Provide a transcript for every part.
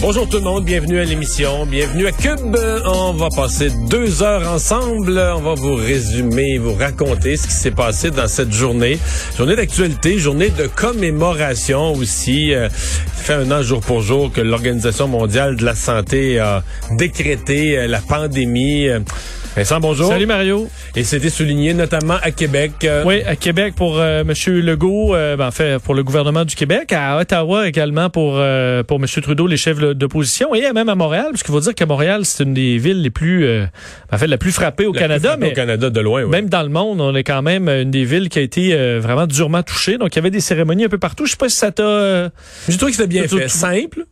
Bonjour tout le monde, bienvenue à l'émission, bienvenue à Cube. On va passer deux heures ensemble. On va vous résumer, vous raconter ce qui s'est passé dans cette journée. Journée d'actualité, journée de commémoration aussi. Euh, ça fait un an jour pour jour que l'Organisation mondiale de la santé a décrété euh, la pandémie. Vincent, bonjour. Salut Mario. Et c'était souligné notamment à Québec. euh, Oui, à Québec pour euh, M. Legault, euh, ben, en fait pour le gouvernement du Québec, à Ottawa également pour euh, pour M. Trudeau, les chefs d'opposition, et même à Montréal, parce qu'il faut dire que Montréal c'est une des villes les plus, euh, en fait la plus frappée au la Canada, plus frappée mais au Canada de loin. ouais. même dans le monde, on est quand même une des villes qui a été euh, vraiment durement touchée. Donc il y avait des cérémonies un peu partout. Je sais pas si ça t'a. euh, J'ai trouvé que c'était bien fait, tout- simple.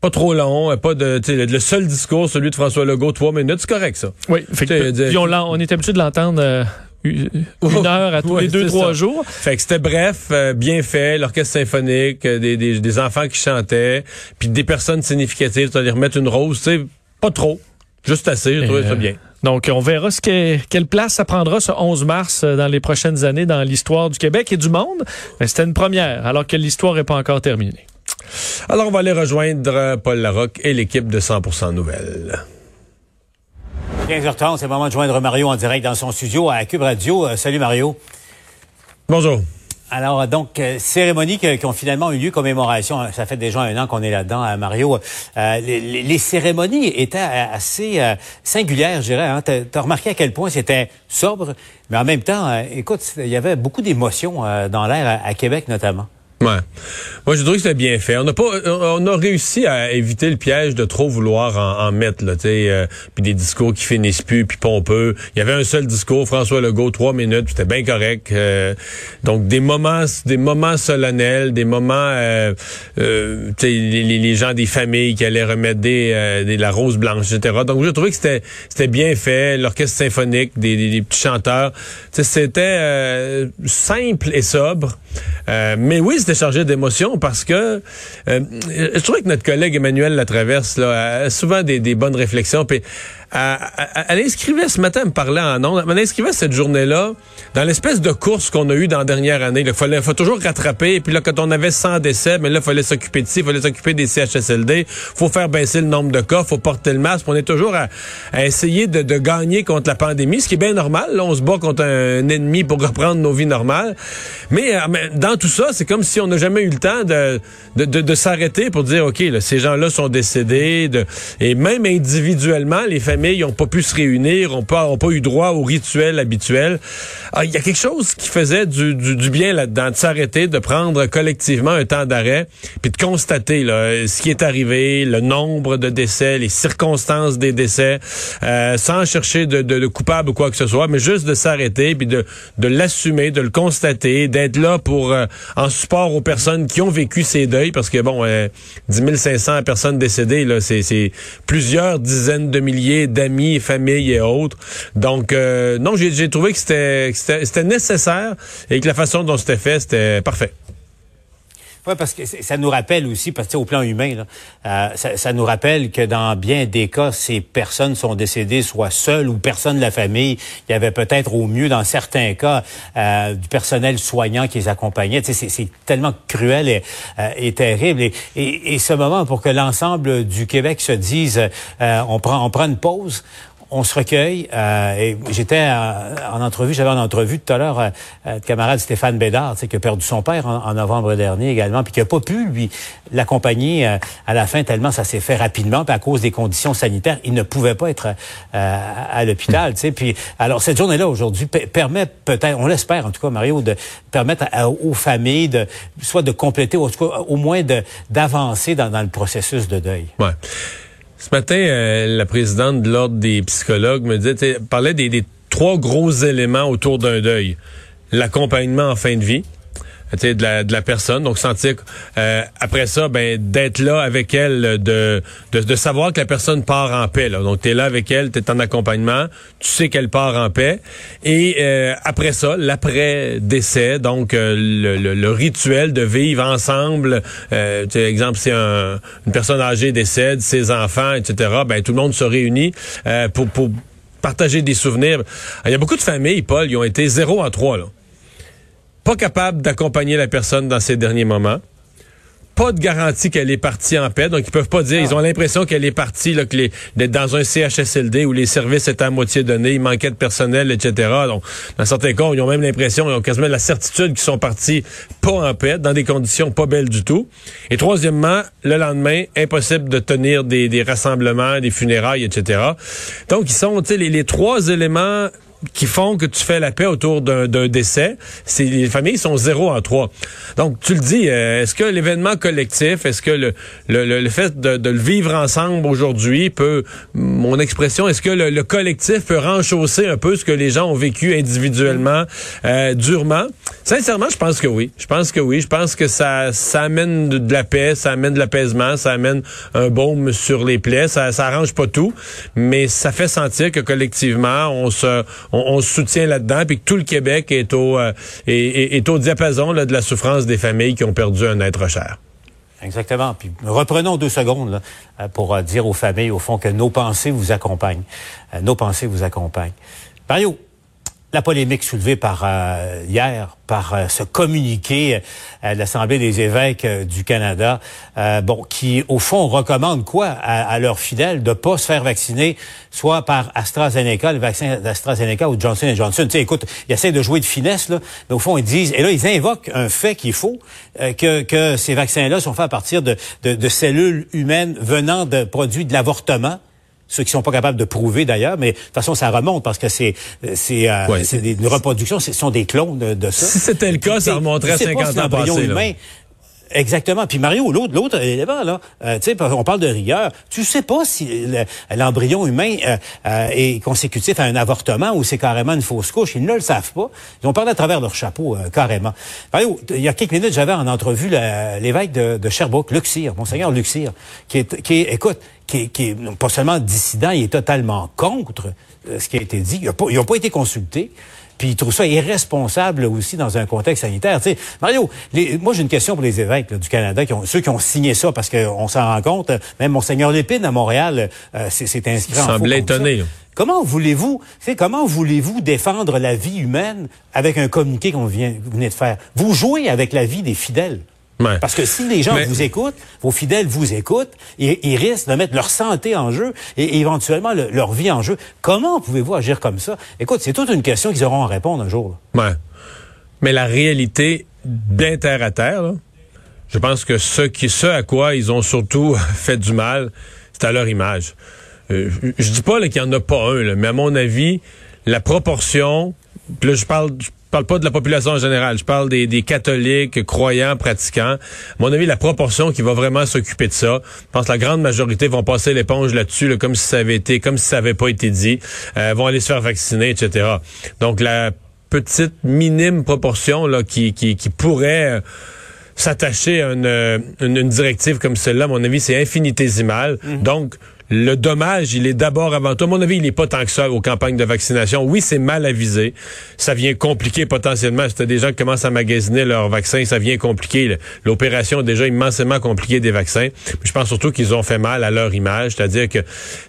Pas trop long, euh, pas de, le seul discours, celui de François Legault, trois minutes, c'est correct ça. Oui, fait que- puis on, est habitué de l'entendre euh, une une heure à tous Ouais, les deux trois ça. jours. Fait que c'était bref, euh, bien fait, l'orchestre symphonique, euh, des, des, des enfants qui chantaient, puis des personnes significatives, c'est-à-dire remettre une rose, tu sais, pas trop, juste assez, j'ai trouvé Euh, ça bien. Donc, on verra ce que, quelle place ça prendra ce 11 mars dans les prochaines années dans l'histoire du Québec et du monde. Mais c'était une première, alors que l'histoire n'est pas encore terminée. Alors on va aller rejoindre euh, Paul Larocque et l'équipe de 100% Nouvelles. 15h30, c'est le moment de joindre Mario en direct dans son studio à Cube Radio. Euh, salut Mario. Bonjour. Alors euh, donc euh, cérémonies qui, qui ont finalement eu lieu commémoration. hein, Ça fait déjà un an qu'on est là-dedans, Mario. Euh, les, cérémonies étaient assez singulières, je dirais. Hein. T'as as remarqué à quel point c'était sobre, mais en même temps, écoute, il y avait beaucoup d'émotions dans l'air à, à Québec notamment. Ouais. Moi, je trouve que c'était bien fait. On n'a pas, on a réussi à éviter le piège de trop vouloir en, mettre, là, euh, puis des discours qui finissent plus, puis pompeux. Il y avait un seul discours, François Legault, trois minutes, c'était bien correct. euh, donc des moments, des moments solennels, des moments, euh, euh, les, les- gens des familles qui allaient remettre des, euh, la rose blanche, etc. Donc j'ai trouvé que c'était, c'était bien fait. L'orchestre symphonique, des, des- petits chanteurs, c'était simple et sobre. Mais oui, c'était chargé d'émotions parce que euh, je trouvais que notre collègue Emmanuel Latraverse là, a souvent des, des bonnes réflexions. Puis elle, inscrivait ce matin, elle me parlait en ondes, elle inscrivait cette journée-là dans l'espèce de course qu'on a eue dans la dernière année. Il faut toujours rattraper. Puis là, quand on avait 100 décès, mais là, il fallait s'occuper de ci, il fallait s'occuper des CHSLD. faut faire baisser le nombre de cas, faut porter le masque. On est toujours à, essayer de, gagner contre la pandémie, ce qui est bien normal. Là, on se bat contre un ennemi pour reprendre nos vies normales. Mais, euh, dans tout ça, c'est comme si on n'a jamais eu le temps de, de, de, de s'arrêter pour dire, OK, là, ces gens-là sont décédés. Et même individuellement, les familles n'ont pas pu se réunir, n'ont pas, eu droit au rituel habituel. Ah, Il y a quelque chose qui faisait du, du, du bien là-dedans, de s'arrêter, de prendre collectivement un temps d'arrêt, puis de constater là, ce qui est arrivé, le nombre de décès, les circonstances des décès, euh, sans chercher de, de, de coupable ou quoi que ce soit, mais juste de s'arrêter, puis de, de l'assumer, de le constater, d'être là pour euh, en support aux personnes qui ont vécu ces deuils, parce que bon, euh, 10 500 personnes décédées, là, c'est c'est plusieurs dizaines de milliers d'amis, familles et autres. Donc, euh, non, j'ai trouvé que c'était nécessaire et que la façon dont c'était fait, c'était parfait. Oui, parce que ça nous rappelle aussi, parce que au plan humain, là, euh, ça, ça nous rappelle que dans bien des cas, ces personnes sont décédées soit seules ou personne de la famille. Il y avait peut-être au mieux, dans certains cas, euh, du personnel soignant qui les accompagnait. Tu sais, c'est- c'est tellement cruel et, euh, et terrible. Et, et, et ce moment, pour que l'ensemble du Québec se dise, euh, on prend, on prend une pause. On se recueille. euh, et j'étais euh, en entrevue, j'avais en entrevue tout à l'heure euh, euh, le camarade Stéphane Bédard, qui a perdu son père en, novembre dernier également, puis qui a pas pu lui l'accompagner à la fin tellement ça s'est fait rapidement, puis à cause des conditions sanitaires, il ne pouvait pas être à l'hôpital. Puis alors cette journée-là aujourd'hui pe- permet peut-être, on l'espère en tout cas, Mario, de permettre aux familles de soit de compléter, ou en tout cas au moins de d'avancer dans, dans le processus de deuil. Ouais. Ce matin, euh, la présidente de l'Ordre des psychologues me disait, parlait des, des trois gros éléments autour d'un deuil. L'accompagnement en fin de vie, de la, de la personne. Donc, sentir, euh, après ça, ben, d'être là avec elle, de, de, de, savoir que la personne part en paix. Là. Donc, tu es là avec elle, tu es en accompagnement, tu sais qu'elle part en paix. Et euh, après ça, l'après-décès, donc euh, le, le, rituel de vivre ensemble, euh, exemple, si un, une personne âgée décède, ses enfants, etc., ben, tout le monde se réunit pour, pour partager des souvenirs. Il y a beaucoup de familles, Paul, ils ont été zéro en trois, là pas capable d'accompagner la personne dans ses derniers moments. Pas de garantie qu'elle est partie en paix, donc ils peuvent pas dire. Ils ont l'impression qu'elle est partie, là, que d'être dans un CHSLD où les services étaient à moitié donnés, il manquait de personnel, etc. Donc, dans certains cas, ils ont même l'impression, ils ont quasiment la certitude qu'ils sont partis pas en paix, dans des conditions pas belles du tout. Et troisièmement, le lendemain, impossible de tenir des, rassemblements, des funérailles, etc. Donc, ils sont, tu sais, les trois éléments qui font que tu fais la paix autour d'un décès, c'est les familles sont zéro en trois. Donc tu le dis, euh, est-ce que l'événement collectif, est-ce que le, le, le fait de, de, le vivre ensemble aujourd'hui peut, mon expression, est-ce que le, le, collectif peut renchausser un peu ce que les gens ont vécu individuellement, euh, durement? Sincèrement, je pense que oui. Je pense que oui. Je pense que ça, ça amène de, la paix, ça amène de l'apaisement, ça amène un baume sur les plaies. Ça, ça arrange pas tout, mais ça fait sentir que collectivement, on se se soutient là-dedans, puis que tout le Québec est au, euh, est, au diapason de la souffrance des familles qui ont perdu un être cher. Exactement. Puis reprenons deux secondes euh, pour euh, dire aux familles, au fond, que nos pensées vous accompagnent. nos pensées vous accompagnent. Mario, la polémique soulevée par euh, hier par euh, ce communiqué euh, de l'Assemblée des évêques du Canada, bon, qui au fond recommande quoi à, leurs fidèles de pas se faire vacciner, soit par AstraZeneca, le vaccin d'AstraZeneca ou Johnson Johnson. Sais, écoute, ils essaient de jouer de finesse là, mais au fond ils disent, et là ils invoquent un fait qu'il faut que, que ces vaccins-là sont faits à partir de, de, de cellules humaines venant de produits de l'avortement ceux qui sont pas capables de prouver d'ailleurs, mais de toute façon ça remonte parce que c'est c'est euh, c'est des reproductions, ce sont des clones de, de ça. Si c'était le cas, ça remonterait à 50 ans passés. Exactement. Puis Mario, l'autre, l'autre élément là, euh, tu sais, on parle de rigueur. Tu sais pas si l'embryon humain euh, euh, est consécutif à un avortement ou c'est carrément une fausse couche. Ils ne le savent pas. Ils ont parlé à travers leur chapeau carrément. Mario, il y a quelques minutes, j'avais en entrevue l'évêque de, Sherbrooke, Luxir, monseigneur Luxir, qui est, qui est, écoute, qui, qui est pas seulement dissident, il est totalement contre euh, ce qui a été dit. Ils n'ont pas, été consultés. Puis ils trouvent ça irresponsable aussi dans un contexte sanitaire. Tu sais, Mario, moi j'ai une question pour les évêques du Canada, qui ont, ceux qui ont signé ça, parce qu'on s'en rend compte. Même Monseigneur Lépine à Montréal euh, c'est inscrit en semblait étonné. Comment voulez-vous, comment voulez-vous défendre la vie humaine avec un communiqué qu'on vient, vous venez de faire? Vous jouez avec la vie des fidèles. Parce que si les gens vous écoutent, vos fidèles vous écoutent, ils, ils, risquent de mettre leur santé en jeu et, éventuellement leur vie en jeu. Comment pouvez-vous agir comme ça? Écoute, c'est toute une question qu'ils auront à répondre un jour. Ouais. Mais la réalité, bien terre à terre, je pense que ce, qui, ce à quoi ils ont surtout fait du mal, c'est à leur image. Euh, je, dis pas qu'il n'y en a pas un, mais à mon avis, la proportion, là je parle, parle pas de la population en général. Je parle des, des catholiques, croyants, pratiquants. À mon avis, la proportion qui va vraiment s'occuper de ça, je pense que la grande majorité vont passer l'éponge là-dessus, comme si ça avait été, comme si ça avait pas été dit, euh, vont aller se faire vacciner, etc. Donc la petite minime proportion là qui qui, qui pourrait euh, s'attacher à une, une, directive comme celle-là, à mon avis, c'est infinitésimal. Mm-hmm. Donc, le dommage, il est d'abord avant tout. À mon avis, il n'est pas tant que ça aux campagnes de vaccination. Oui, c'est mal avisé. Ça vient compliquer potentiellement. C'était des gens qui commencent à magasiner leurs vaccins, ça vient compliquer. L'opération est déjà immensément compliquée des vaccins. je pense surtout qu'ils ont fait mal à leur image. C'est-à-dire que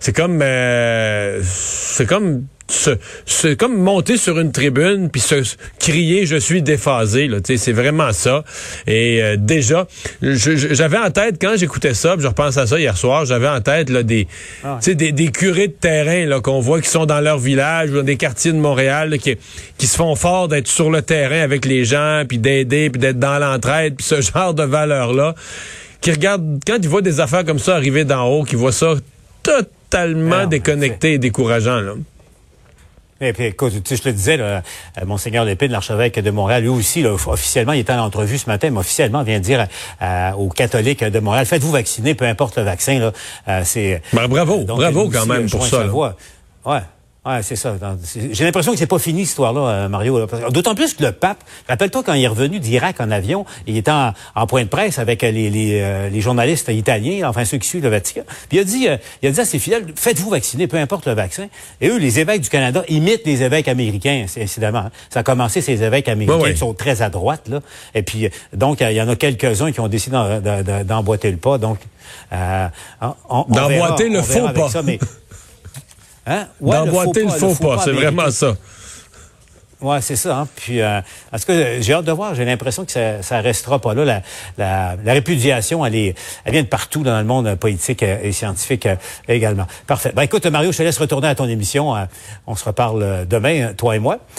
c'est comme euh, c'est comme c'est comme monter sur une tribune puis se crier je suis déphasé là c'est vraiment ça. Et euh, déjà j'avais en tête quand j'écoutais ça je repense à ça hier soir j'avais en tête là des ah des, des, curés de terrain là qu'on voit qui sont dans leur village ou dans des quartiers de Montréal qui qui se font fort d'être sur le terrain avec les gens puis d'aider puis d'être dans l'entraide puis ce genre de valeur là qui regardent quand ils voient des affaires comme ça arriver d'en haut qui voient ça totalement ah déconnecté et décourageant là et puis, écoute, tu je te disais, euh, Monseigneur Lépine, l'archevêque de Montréal, lui aussi, là, officiellement, il était en entrevue ce matin, mais officiellement vient dire euh, aux catholiques de Montréal, faites-vous vacciner, peu importe le vaccin. Là, euh, c'est, ben, bravo, bravo quand même pour ça. Ouais. Ouais, c'est ça. J'ai l'impression que c'est pas fini, cette histoire-là, euh, Mario. D'autant plus que le pape, rappelle-toi quand il est revenu d'Irak en avion, il était en, point de presse avec les, les, euh, les, journalistes italiens, enfin ceux qui suivent le Vatican. Puis il a dit, euh, il a dit à ses fidèles, faites-vous vacciner, peu importe le vaccin. Et eux, les évêques du Canada imitent les évêques américains, incidemment. Hein. Ça a commencé ces évêques américains qui sont très à droite, là. Et puis, donc, il y en a quelques-uns qui ont décidé d'emboîter le pas. Donc, euh, d'emboîter le faux pas. Ça, mais, Hein? D'emboîter le faux pas, c'est vraiment ça. Ouais, c'est ça. Hein. Puis, euh, parce que j'ai hâte de voir. J'ai l'impression que ça, ça restera pas là. La, la, la, répudiation, elle est, elle vient de partout dans le monde politique et scientifique euh, également. Parfait. Ben écoute, Mario, je te laisse retourner à ton émission. Euh, on se reparle demain, toi et moi.